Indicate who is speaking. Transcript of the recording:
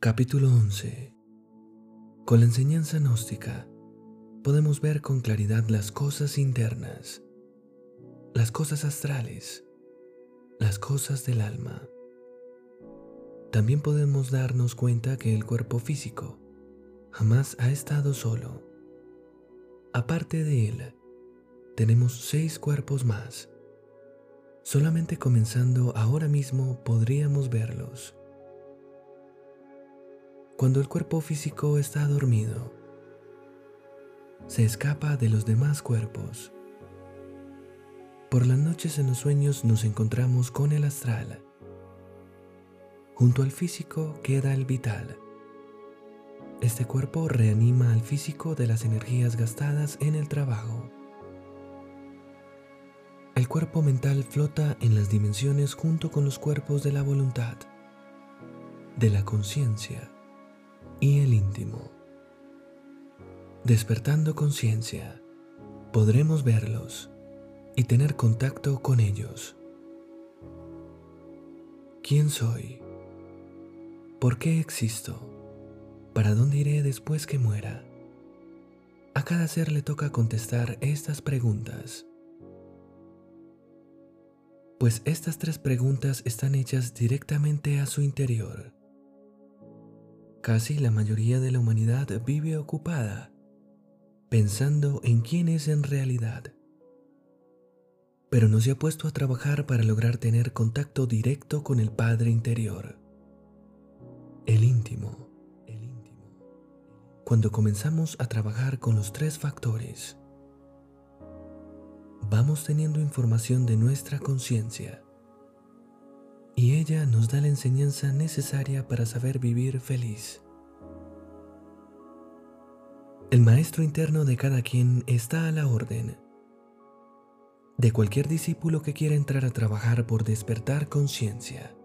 Speaker 1: Capítulo 11 Con la enseñanza gnóstica podemos ver con claridad las cosas internas, las cosas astrales, las cosas del alma. También podemos darnos cuenta que el cuerpo físico jamás ha estado solo. Aparte de él, tenemos seis cuerpos más. Solamente comenzando ahora mismo podríamos verlos. Cuando el cuerpo físico está dormido, se escapa de los demás cuerpos. Por las noches en los sueños nos encontramos con el astral. Junto al físico queda el vital. Este cuerpo reanima al físico de las energías gastadas en el trabajo. El cuerpo mental flota en las dimensiones junto con los cuerpos de la voluntad, de la conciencia y el íntimo. Despertando conciencia, podremos verlos y tener contacto con ellos. ¿Quién soy? ¿Por qué existo? ¿Para dónde iré después que muera? A cada ser le toca contestar estas preguntas. Pues estas tres preguntas están hechas directamente a su interior. Casi la mayoría de la humanidad vive ocupada pensando en quién es en realidad. Pero no se ha puesto a trabajar para lograr tener contacto directo con el Padre interior, el íntimo. Cuando comenzamos a trabajar con los tres factores, vamos teniendo información de nuestra conciencia y ella nos da la enseñanza necesaria para saber vivir feliz. El maestro interno de cada quien está a la orden. De cualquier discípulo que quiera entrar a trabajar por despertar conciencia.